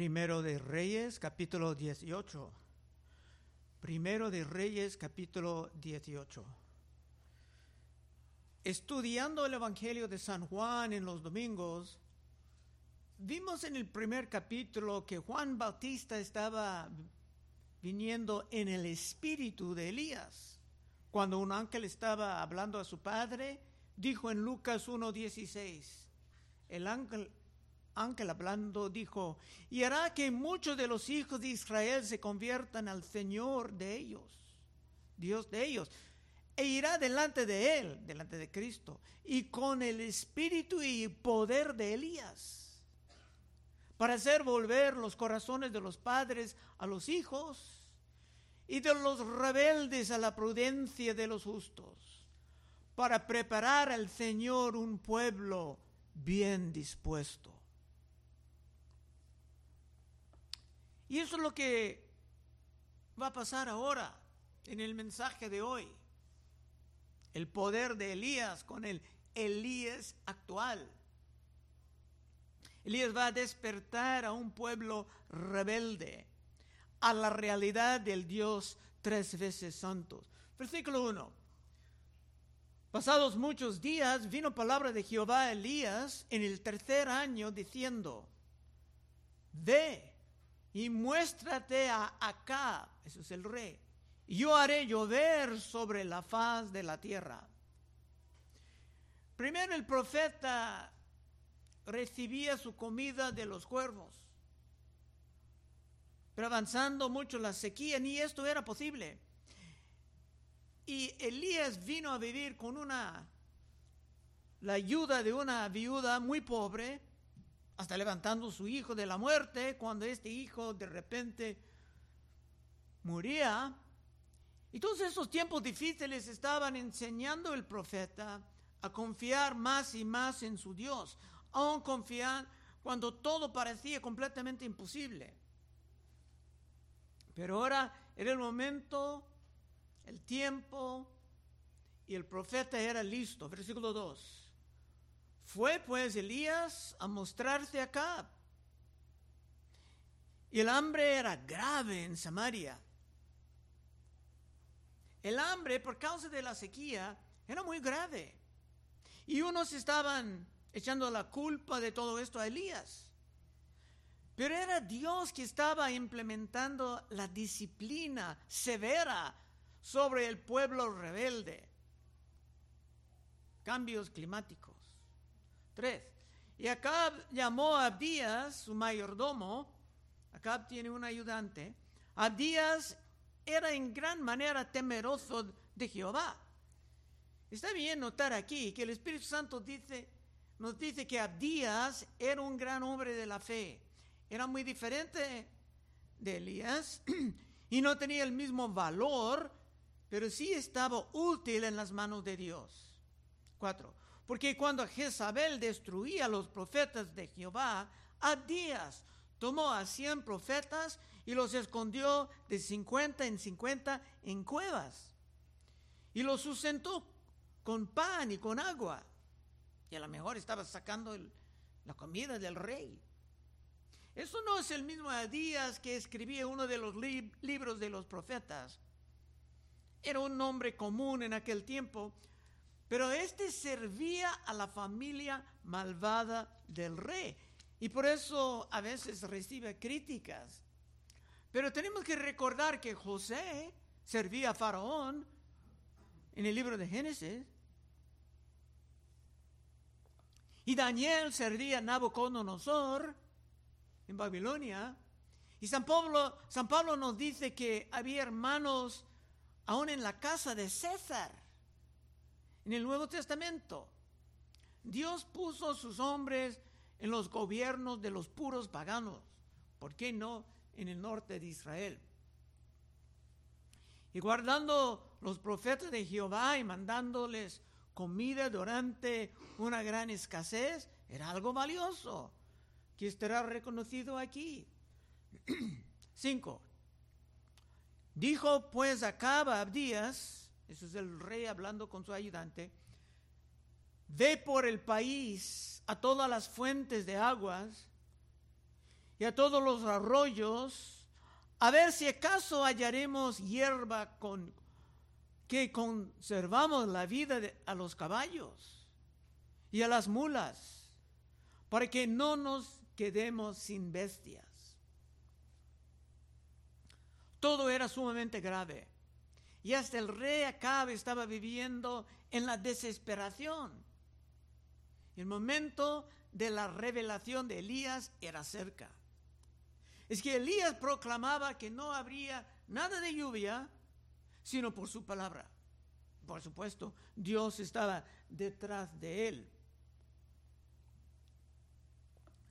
Primero de Reyes, capítulo 18. Primero de Reyes, capítulo 18. Estudiando el Evangelio de San Juan en los domingos, vimos en el primer capítulo que Juan Bautista estaba viniendo en el espíritu de Elías. Cuando un ángel estaba hablando a su padre, dijo en Lucas 1.16, el ángel, ángel hablando dijo, y hará que muchos de los hijos de Israel se conviertan al Señor de ellos, Dios de ellos, e irá delante de él, delante de Cristo, y con el espíritu y poder de Elías, para hacer volver los corazones de los padres a los hijos y de los rebeldes a la prudencia de los justos, para preparar al Señor un pueblo bien dispuesto. Y eso es lo que va a pasar ahora en el mensaje de hoy. El poder de Elías con el Elías actual. Elías va a despertar a un pueblo rebelde a la realidad del Dios tres veces santos. Versículo 1. Pasados muchos días vino palabra de Jehová a Elías en el tercer año diciendo, ve y muéstrate a Acá, eso es el rey, y yo haré llover sobre la faz de la tierra. Primero el profeta recibía su comida de los cuervos pero avanzando mucho la sequía, ni esto era posible. Y Elías vino a vivir con una, la ayuda de una viuda muy pobre, hasta levantando su hijo de la muerte, cuando este hijo de repente moría. Y todos esos tiempos difíciles estaban enseñando el profeta a confiar más y más en su Dios, aún confiar cuando todo parecía completamente imposible. Pero ahora era el momento, el tiempo, y el profeta era listo. Versículo 2. Fue pues Elías a mostrarse acá. Y el hambre era grave en Samaria. El hambre, por causa de la sequía, era muy grave. Y unos estaban echando la culpa de todo esto a Elías. Pero era Dios que estaba implementando la disciplina severa sobre el pueblo rebelde. Cambios climáticos. Tres. Y Acab llamó a Abdías, su mayordomo. Acab tiene un ayudante. Abdías era en gran manera temeroso de Jehová. Está bien notar aquí que el Espíritu Santo nos dice que Abdías era un gran hombre de la fe era muy diferente de Elías y no tenía el mismo valor, pero sí estaba útil en las manos de Dios. Cuatro. Porque cuando Jezabel destruía los profetas de Jehová, Abdías tomó a cien profetas y los escondió de cincuenta en cincuenta en cuevas. Y los sustentó con pan y con agua. Y a lo mejor estaba sacando la comida del rey. Eso no es el mismo Adías que escribía uno de los libros de los profetas. Era un nombre común en aquel tiempo, pero este servía a la familia malvada del rey y por eso a veces recibe críticas. Pero tenemos que recordar que José servía a Faraón en el libro de Génesis. Y Daniel servía a Nabucodonosor en Babilonia. Y San Pablo, San Pablo nos dice que había hermanos aún en la casa de César, en el Nuevo Testamento. Dios puso sus hombres en los gobiernos de los puros paganos. ¿Por qué no en el norte de Israel? Y guardando los profetas de Jehová y mandándoles comida durante una gran escasez, era algo valioso que estará reconocido aquí. Cinco. Dijo pues Acaba a Abdías, eso es el rey hablando con su ayudante, ve por el país a todas las fuentes de aguas y a todos los arroyos, a ver si acaso hallaremos hierba con que conservamos la vida a los caballos y a las mulas, para que no nos quedemos sin bestias. Todo era sumamente grave. Y hasta el rey Acab estaba viviendo en la desesperación. El momento de la revelación de Elías era cerca. Es que Elías proclamaba que no habría nada de lluvia, sino por su palabra. Por supuesto, Dios estaba detrás de él.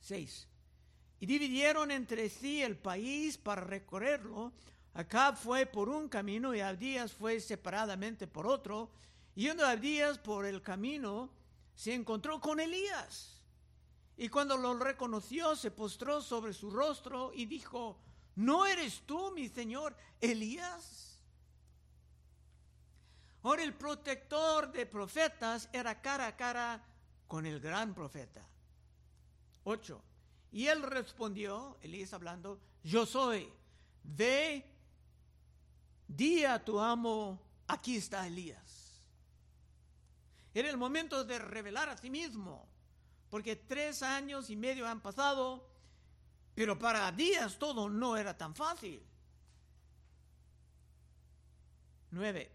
6. Y dividieron entre sí el país para recorrerlo. Acab fue por un camino y Abdías fue separadamente por otro. Yendo Abdías por el camino, se encontró con Elías y cuando lo reconoció, se postró sobre su rostro y dijo, ¿no eres tú, mi señor Elías? Ahora el protector de profetas era cara a cara con el gran profeta. 8. Y él respondió, Elías hablando, yo soy, ve, di a tu amo, aquí está Elías. Era el momento de revelar a sí mismo porque tres años y medio han pasado, pero para días todo no era tan fácil. Nueve.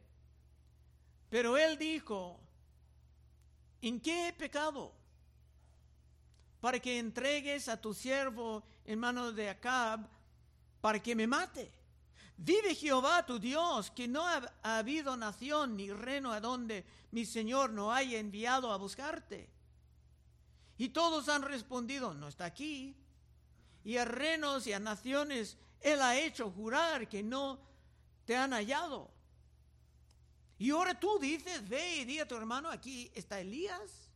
Pero él dijo, ¿en qué he pecado? Para que entregues a tu siervo en manos de Acab, para que me mate. Vive Jehová tu Dios, que no ha, ha habido nación ni reino a donde mi Señor no haya enviado a buscarte. Y todos han respondido, no está aquí. Y a reinos y a naciones Él ha hecho jurar que no te han hallado. Y ahora tú dices, ve y di a tu hermano, aquí está Elías.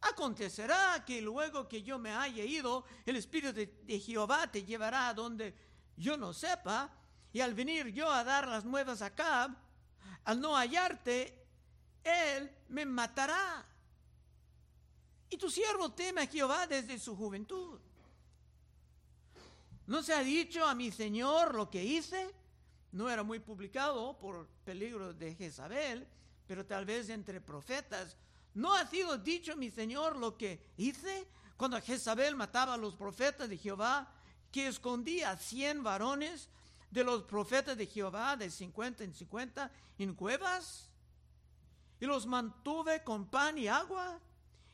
Acontecerá que luego que yo me haya ido, el Espíritu de, de, Jehová te llevará a donde yo no sepa, y al venir yo a dar las nuevas a Cab, al no hallarte, él me matará. Y tu siervo teme a Jehová desde su juventud. ¿No se ha dicho a mi Señor lo que hice? No era muy publicado por peligro de Jezabel, pero tal vez entre profetas. ¿No ha sido dicho mi Señor lo que hice cuando Jezabel mataba a los profetas de Jehová, que escondía a cien varones de los profetas de Jehová de cincuenta en cincuenta en cuevas? Y los mantuve con pan y agua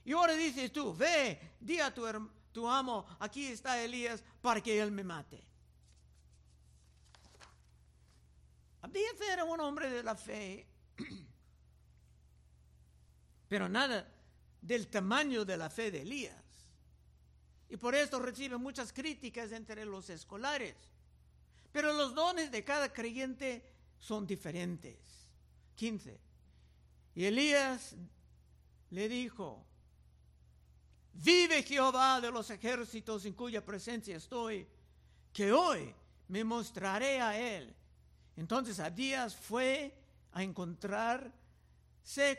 y ahora dices tú, ve, di a tu, tu amo, aquí está Elías para que él me mate. Abdías era un hombre de la fe, pero nada del tamaño de la fe de Elías. Y por esto recibe muchas críticas entre los escolares. Pero los dones de cada creyente son diferentes. 15. Y Elías le dijo, Vive Jehová de los ejércitos en cuya presencia estoy, que hoy me mostraré a él. Entonces Abdías fue a encontrarse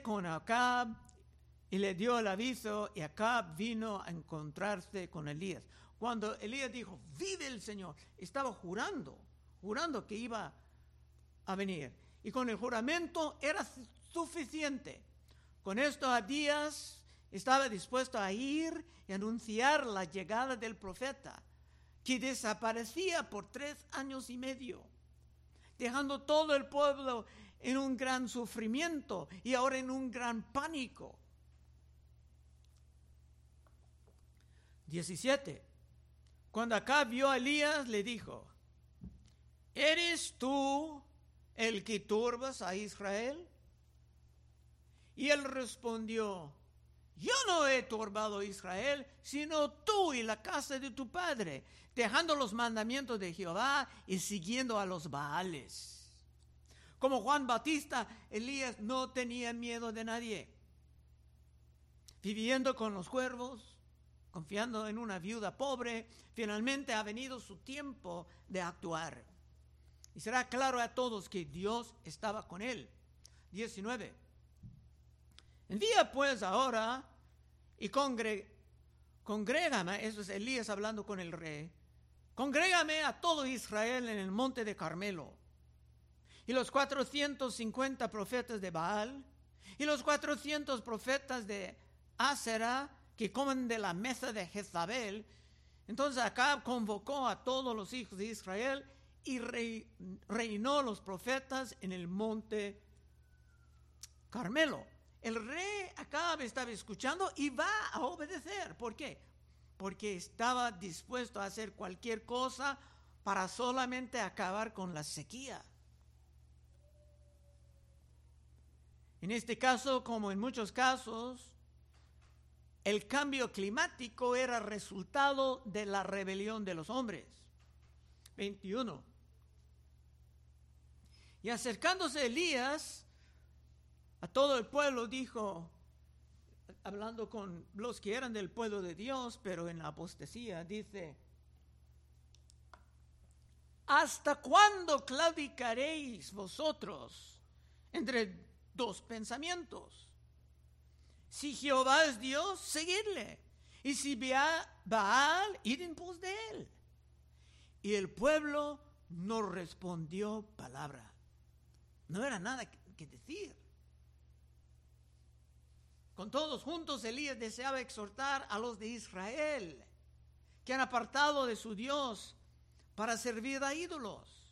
con Acab y le dio el aviso y Acab vino a encontrarse con Elías. Cuando Elías dijo, vive el Señor, estaba jurando, jurando que iba a venir. Y con el juramento era suficiente. Con esto Abdías estaba dispuesto a ir y anunciar la llegada del profeta, que desaparecía por tres años y medio, dejando todo el pueblo en un gran sufrimiento y ahora en un gran pánico. 17. Cuando acá vio a Elías, le dijo, ¿eres tú el que turbas a Israel? Y él respondió, yo no he turbado a Israel, sino tú y la casa de tu padre, dejando los mandamientos de Jehová y siguiendo a los Baales. Como Juan Bautista, Elías no tenía miedo de nadie. Viviendo con los cuervos, confiando en una viuda pobre, finalmente ha venido su tiempo de actuar. Y será claro a todos que Dios estaba con él. 19. Envía pues ahora y congrégame, eso es Elías hablando con el rey, congrégame a todo Israel en el monte de Carmelo. Y los 450 profetas de Baal y los 400 profetas de Asera que comen de la mesa de Jezabel. Entonces Acab convocó a todos los hijos de Israel y reinó los profetas en el monte Carmelo. El rey Acab estaba escuchando y va a obedecer. ¿Por qué? Porque estaba dispuesto a hacer cualquier cosa para solamente acabar con la sequía. En este caso, como en muchos casos, el cambio climático era resultado de la rebelión de los hombres. 21. Y acercándose Elías a todo el pueblo, dijo, hablando con los que eran del pueblo de Dios, pero en la apostasía, dice, ¿hasta cuándo claudicaréis vosotros entre dos pensamientos. Si Jehová es Dios, seguirle. Y si Baal, ir en pos de él. Y el pueblo no respondió palabra. No era nada que decir. Con todos juntos, Elías deseaba exhortar a los de Israel que han apartado de su Dios para servir a ídolos.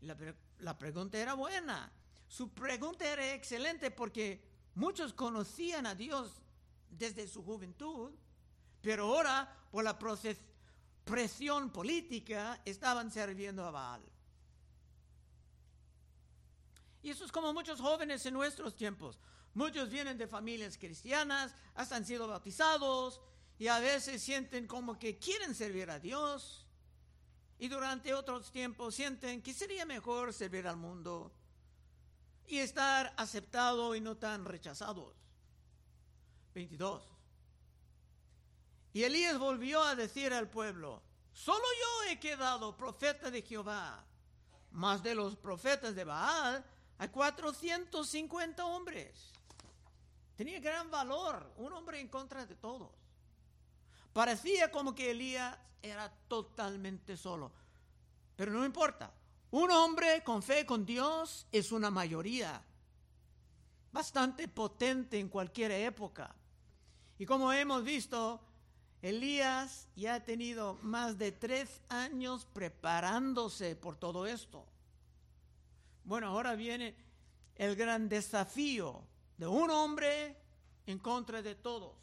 La, la pregunta era buena. Su pregunta era excelente porque muchos conocían a Dios desde su juventud, pero ahora por la presión política estaban sirviendo a Baal. Y eso es como muchos jóvenes en nuestros tiempos. Muchos vienen de familias cristianas, hasta han sido bautizados y a veces sienten como que quieren servir a Dios. Y durante otros tiempos sienten que sería mejor servir al mundo y estar aceptado y no tan rechazados. 22. Y Elías volvió a decir al pueblo, solo yo he quedado profeta de Jehová, más de los profetas de Baal hay 450 hombres. Tenía gran valor, un hombre en contra de todos. Parecía como que Elías era totalmente solo, pero no importa, un hombre con fe con Dios es una mayoría, bastante potente en cualquier época. Y como hemos visto, Elías ya ha tenido más de tres años preparándose por todo esto. Bueno, ahora viene el gran desafío de un hombre en contra de todos.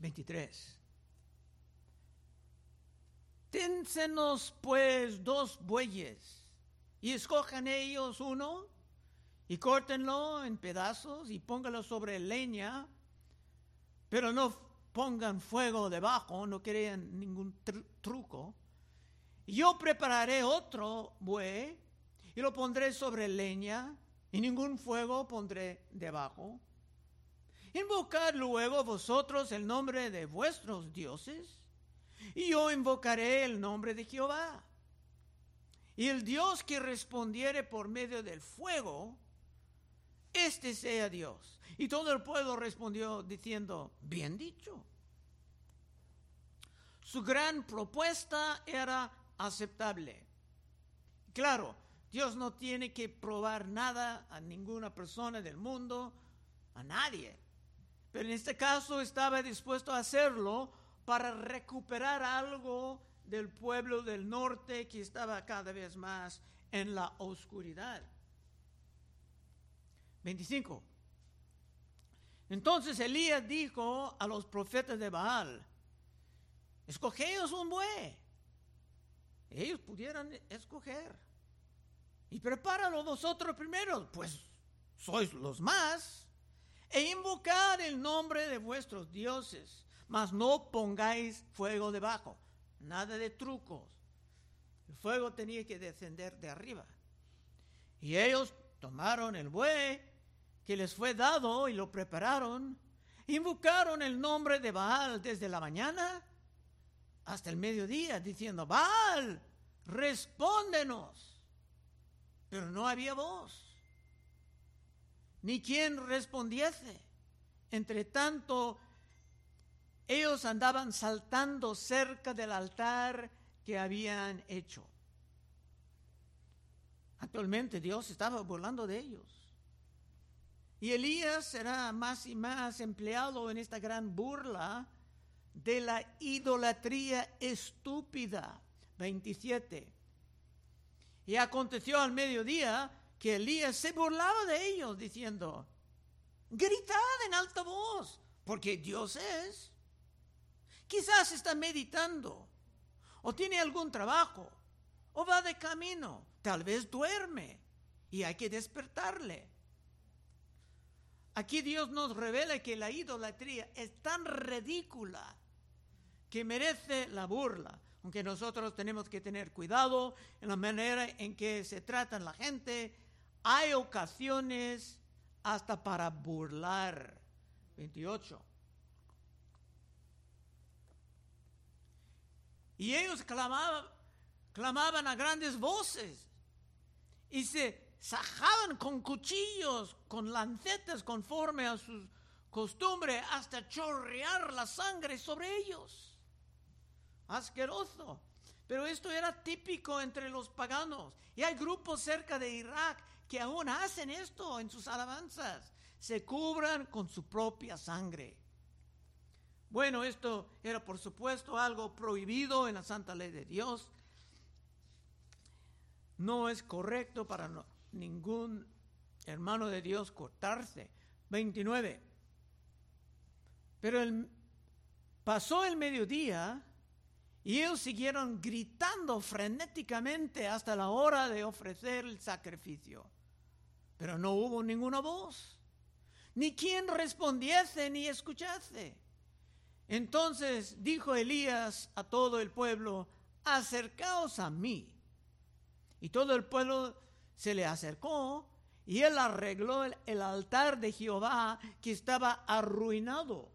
23. Ténsenos pues dos bueyes y escojan ellos uno y córtenlo en pedazos y pónganlo sobre leña, pero no pongan fuego debajo, no crean ningún truco. Yo prepararé otro buey y lo pondré sobre leña y ningún fuego pondré debajo. Invocad luego vosotros el nombre de vuestros dioses y yo invocaré el nombre de Jehová. Y el Dios que respondiere por medio del fuego, este sea Dios. Y todo el pueblo respondió diciendo, bien dicho. Su gran propuesta era aceptable. Claro, Dios no tiene que probar nada a ninguna persona del mundo, a nadie. Pero en este caso estaba dispuesto a hacerlo para recuperar algo del pueblo del norte que estaba cada vez más en la oscuridad. 25. Entonces Elías dijo a los profetas de Baal, escogeos un buey. Ellos pudieran escoger. Y prepáralo vosotros primero, pues sois los más. E invocar el nombre de vuestros dioses mas no pongáis fuego debajo, nada de trucos. El fuego tenía que descender de arriba. Y ellos tomaron el buey que les fue dado y lo prepararon, invocaron el nombre de Baal desde la mañana hasta el mediodía, diciendo, Baal, respóndenos. Pero no había voz, ni quien respondiese. Entre tanto, ellos andaban saltando cerca del altar que habían hecho. Actualmente Dios estaba burlando de ellos. Y Elías será más y más empleado en esta gran burla de la idolatría estúpida. 27. Y aconteció al mediodía que Elías se burlaba de ellos diciendo, gritad en alta voz, porque Dios es. Quizás está meditando, o tiene algún trabajo, o va de camino, tal vez duerme, y hay que despertarle. Aquí Dios nos revela que la idolatría es tan ridícula que merece la burla, aunque nosotros tenemos que tener cuidado en la manera en que se trata la gente, hay ocasiones hasta para burlar. 28. Y ellos clamaban, clamaban a grandes voces y se sajaban con cuchillos, con lancetas conforme a su costumbre, hasta chorrear la sangre sobre ellos. Asqueroso. Pero esto era típico entre los paganos. Y hay grupos cerca de Irak que aún hacen esto en sus alabanzas. Se cubran con su propia sangre. Bueno, esto era por supuesto algo prohibido en la santa ley de Dios. No es correcto para ningún hermano de Dios cortarse. 29. Pero pasó el mediodía y ellos siguieron gritando frenéticamente hasta la hora de ofrecer el sacrificio. Pero no hubo ninguna voz, ni quien respondiese ni escuchase. Entonces dijo Elías a todo el pueblo, acercaos a mí. Y todo el pueblo se le acercó y él arregló el, altar de Jehová que estaba arruinado.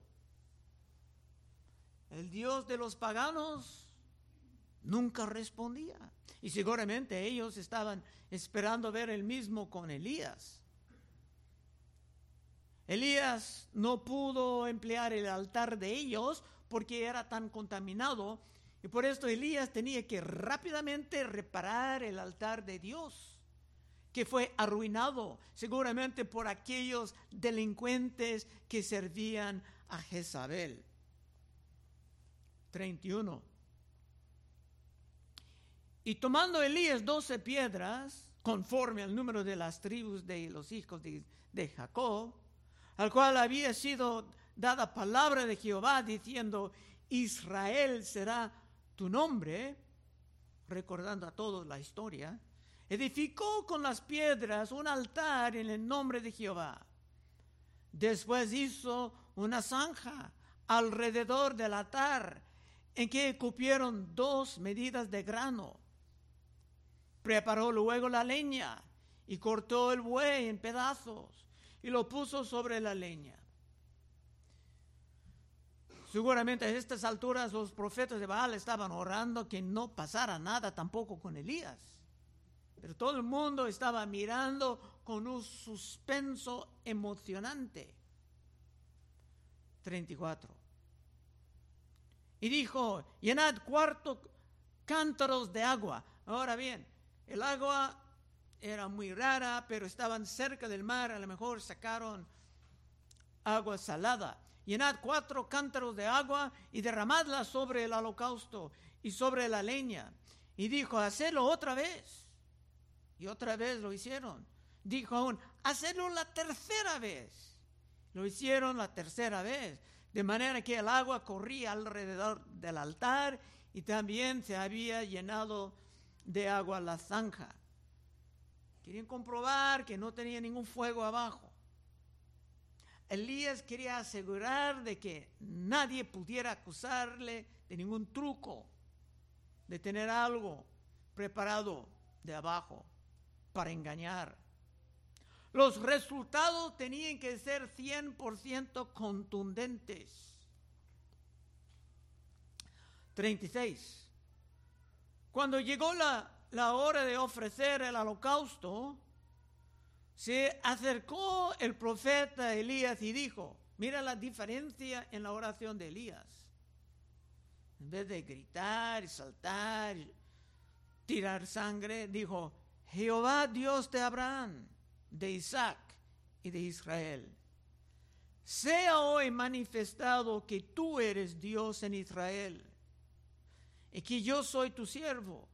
El Dios de los paganos nunca respondía. Y seguramente ellos estaban esperando ver el mismo con Elías. Elías no pudo emplear el altar de ellos porque era tan contaminado y por esto Elías tenía que rápidamente reparar el altar de Dios, que fue arruinado seguramente por aquellos delincuentes que servían a Jezabel. 31. Y tomando Elías doce piedras, conforme al número de las tribus de los hijos de, Jacob, al cual había sido dada palabra de Jehová diciendo, Israel será tu nombre, recordando a todos la historia, edificó con las piedras un altar en el nombre de Jehová. Después hizo una zanja alrededor del altar en que cupieron dos medidas de grano Preparó luego la leña y cortó el buey en pedazos y lo puso sobre la leña. Seguramente a estas alturas los profetas de Baal estaban orando que no pasara nada tampoco con Elías. Pero todo el mundo estaba mirando con un suspenso emocionante. 34. Y dijo, llenad cuarto cántaros de agua. Ahora bien, el agua era muy rara, pero estaban cerca del mar, a lo mejor sacaron agua salada. Llenad cuatro cántaros de agua y derramadla sobre el holocausto y sobre la leña. Y dijo, hacedlo otra vez. Y otra vez lo hicieron. Dijo aún, hacedlo la tercera vez. Lo hicieron la tercera vez. De manera que el agua corría alrededor del altar y también se había llenado de agua la zanja. Querían comprobar que no tenía ningún fuego abajo. Elías quería asegurar de que nadie pudiera acusarle de ningún truco, de tener algo preparado de abajo para engañar. Los resultados tenían que ser 100% contundentes. 36. Cuando llegó la, hora de ofrecer el holocausto, se acercó el profeta Elías y dijo, Mira la diferencia en la oración de Elías. En vez de gritar, saltar, tirar sangre, dijo, Jehová Dios de Abraham, de Isaac y de Israel. Sea hoy manifestado que tú eres Dios en Israel y que yo soy tu siervo.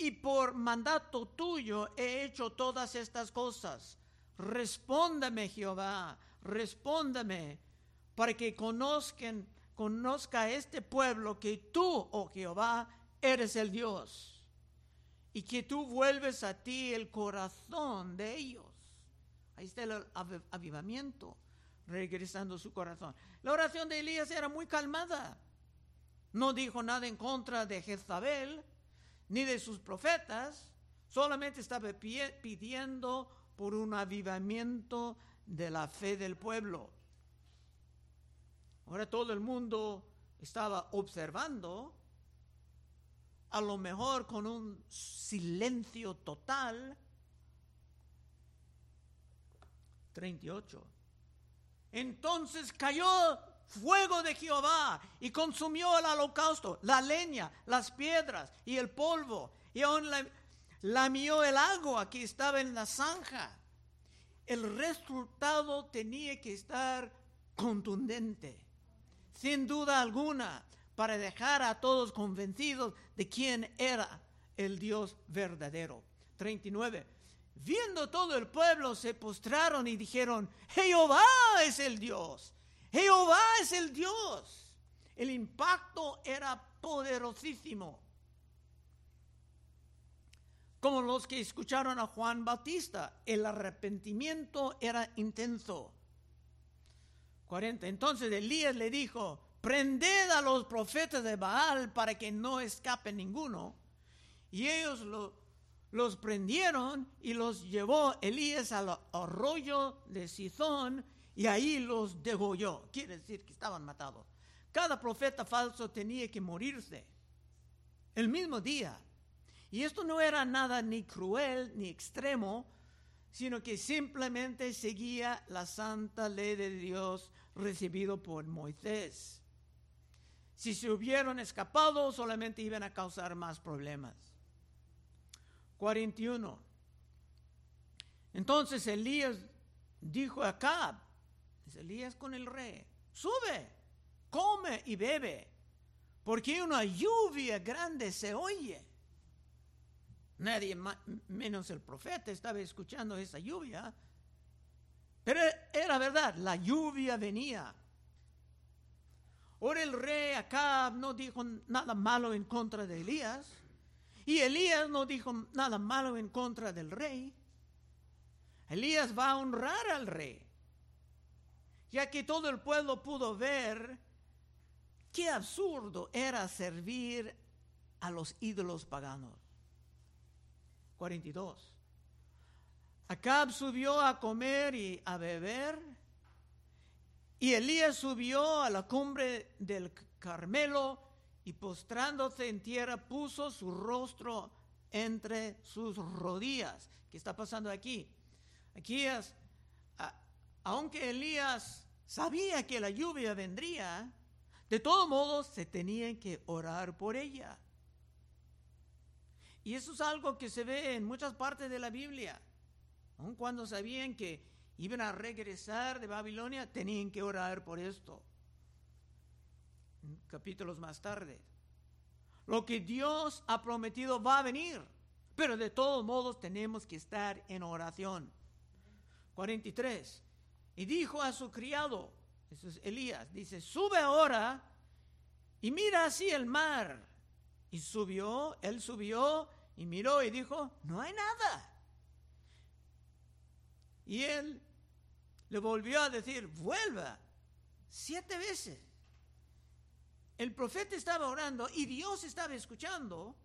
Y por mandato tuyo he hecho todas estas cosas. Respóndame, Jehová, respóndame, para que conozcan, conozca este pueblo que tú, oh Jehová, eres el Dios, y que tú vuelves a ti el corazón de ellos. Ahí está el avivamiento, regresando su corazón. La oración de Elías era muy calmada. No dijo nada en contra de Jezabel ni de sus profetas, solamente estaba pidiendo por un avivamiento de la fe del pueblo. Ahora todo el mundo estaba observando, a lo mejor con un silencio total. 38. Entonces cayó fuego de Jehová y consumió el holocausto, la leña, las piedras y el polvo, y aún lamió el agua que estaba en la zanja el resultado tenía que estar contundente, sin duda alguna, para dejar a todos convencidos de quién era el Dios verdadero. 39. Viendo todo el pueblo, se postraron y dijeron, Jehová es el Dios, Jehová es el Dios. El impacto era poderosísimo como los que escucharon a Juan Bautista. El arrepentimiento era intenso. 40. Entonces Elías le dijo, prended a los profetas de Baal para que no escape ninguno. Y ellos los prendieron y los llevó Elías al arroyo de Sizón y ahí los degolló. Quiere decir que estaban matados. Cada profeta falso tenía que morirse el mismo día. Y esto no era nada ni cruel ni extremo, sino que simplemente seguía la santa ley de Dios recibido por Moisés. Si se hubieran escapado, solamente iban a causar más problemas. 41. Entonces Elías dijo a Acab, Elías con el rey, sube, come y bebe, porque una lluvia grande se oye. Nadie menos el profeta estaba escuchando esa lluvia. Pero era verdad, la lluvia venía. Ahora el rey Acab no dijo nada malo en contra de Elías. Y Elías no dijo nada malo en contra del rey. Elías va a honrar al rey. Ya que todo el pueblo pudo ver qué absurdo era servir a los ídolos paganos. 42. Acab subió a comer y a beber, y Elías subió a la cumbre del Carmelo y postrándose en tierra puso su rostro entre sus rodillas. ¿Qué está pasando aquí? Aquí es, aunque Elías sabía que la lluvia vendría, de todos modos se tenía que orar por ella. Y eso es algo que se ve en muchas partes de la Biblia. Aun cuando sabían que iban a regresar de Babilonia, tenían que orar por esto. capítulos más tarde. Lo que Dios ha prometido va a venir, pero de todos modos tenemos que estar en oración. 43. Y dijo a su criado, eso es Elías, dice, sube ahora y mira así el mar y subió, él subió y miró y dijo, no hay nada. Y él le volvió a decir, vuelva, siete veces. El profeta estaba orando y Dios estaba escuchando.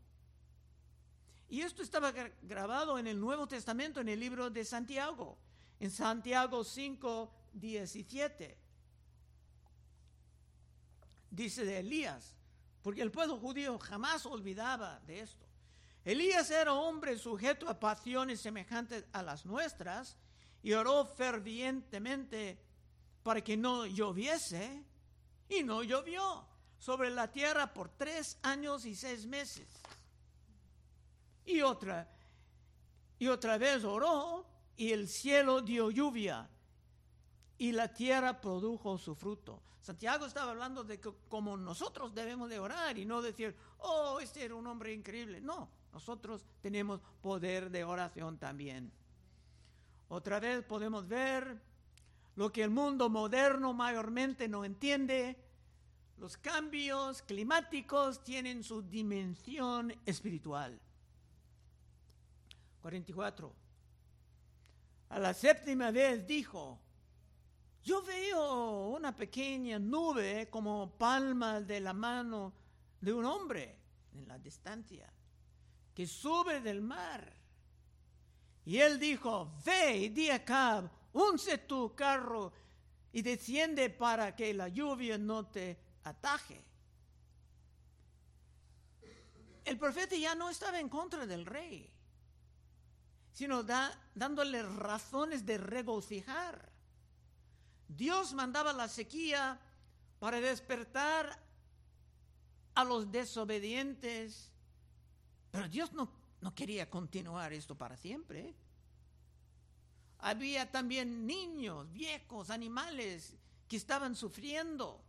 Y esto estaba grabado en el Nuevo Testamento, en el libro de Santiago, en Santiago 5, 17. Dice de Elías, porque el pueblo judío jamás olvidaba de esto. Elías era hombre sujeto a pasiones semejantes a las nuestras y oró fervientemente para que no lloviese, y no llovió sobre la tierra por tres años y seis meses. Y otra, y otra vez oró, y el cielo dio lluvia, y la tierra produjo su fruto. Santiago estaba hablando de que nosotros debemos de orar y no decir, oh, este era un hombre increíble. No, nosotros tenemos poder de oración también. Otra vez podemos ver lo que el mundo moderno mayormente no entiende. Los cambios climáticos tienen su dimensión espiritual. 44. A la séptima vez dijo, yo veo una pequeña nube como palma de la mano de un hombre en la distancia que sube del mar. Y él dijo, ve y di a Cab, unce tu carro y desciende para que la lluvia no te ataje. El profeta ya no estaba en contra del rey, sino dándole razones de regocijar. Dios mandaba la sequía para despertar a los desobedientes, pero Dios no, no quería continuar esto para siempre. Había también niños, viejos, animales que estaban sufriendo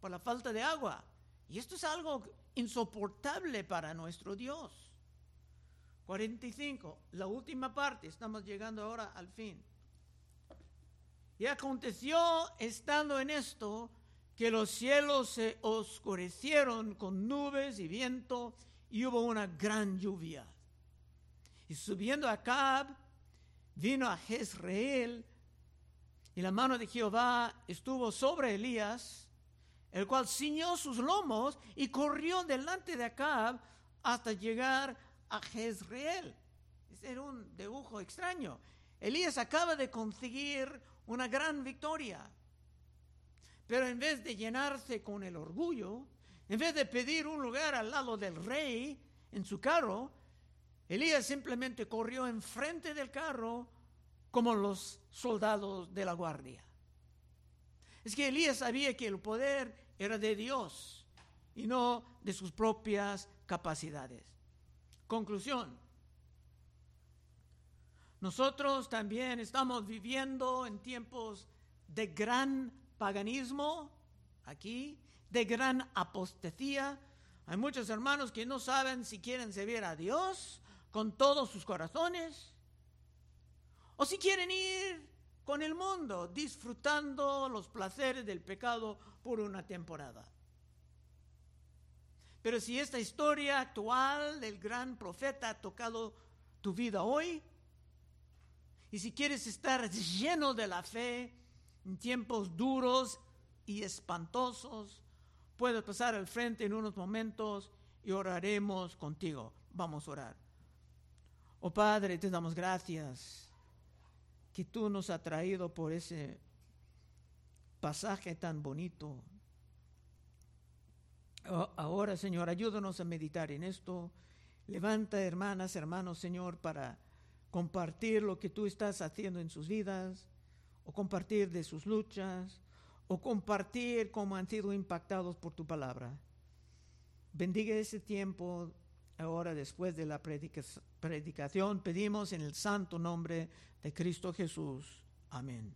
por la falta de agua. Y esto es algo insoportable para nuestro Dios. 45, la última parte, estamos llegando ahora al fin. Y aconteció, estando en esto, que los cielos se oscurecieron con nubes y viento, y hubo una gran lluvia. Y subiendo a Cab, vino a Jezreel, y la mano de Jehová estuvo sobre Elías, el cual ciñó sus lomos y corrió delante de Acab hasta llegar a Jezreel. Era un dibujo extraño. Elías acaba de conseguir una gran victoria. Pero en vez de llenarse con el orgullo, en vez de pedir un lugar al lado del rey en su carro, Elías simplemente corrió enfrente del carro como los soldados de la guardia. Es que Elías sabía que el poder era de Dios y no de sus propias capacidades. Conclusión. Nosotros también estamos viviendo en tiempos de gran paganismo aquí, de gran apostasía. Hay muchos hermanos que no saben si quieren servir a Dios con todos sus corazones o si quieren ir con el mundo disfrutando los placeres del pecado por una temporada. Pero si esta historia actual del gran profeta ha tocado tu vida hoy, y si quieres estar lleno de la fe en tiempos duros y espantosos, puedes pasar al frente en unos momentos y oraremos contigo. Vamos a orar. Oh Padre, te damos gracias que tú nos has traído por ese pasaje tan bonito. Oh, ahora, Señor, ayúdanos a meditar en esto. Levanta, hermanas, hermanos, Señor, para compartir lo que tú estás haciendo en sus vidas, o compartir de sus luchas, o compartir cómo han sido impactados por tu palabra. Bendiga ese tiempo ahora después de la predicación. Pedimos en el santo nombre de Cristo Jesús. Amén.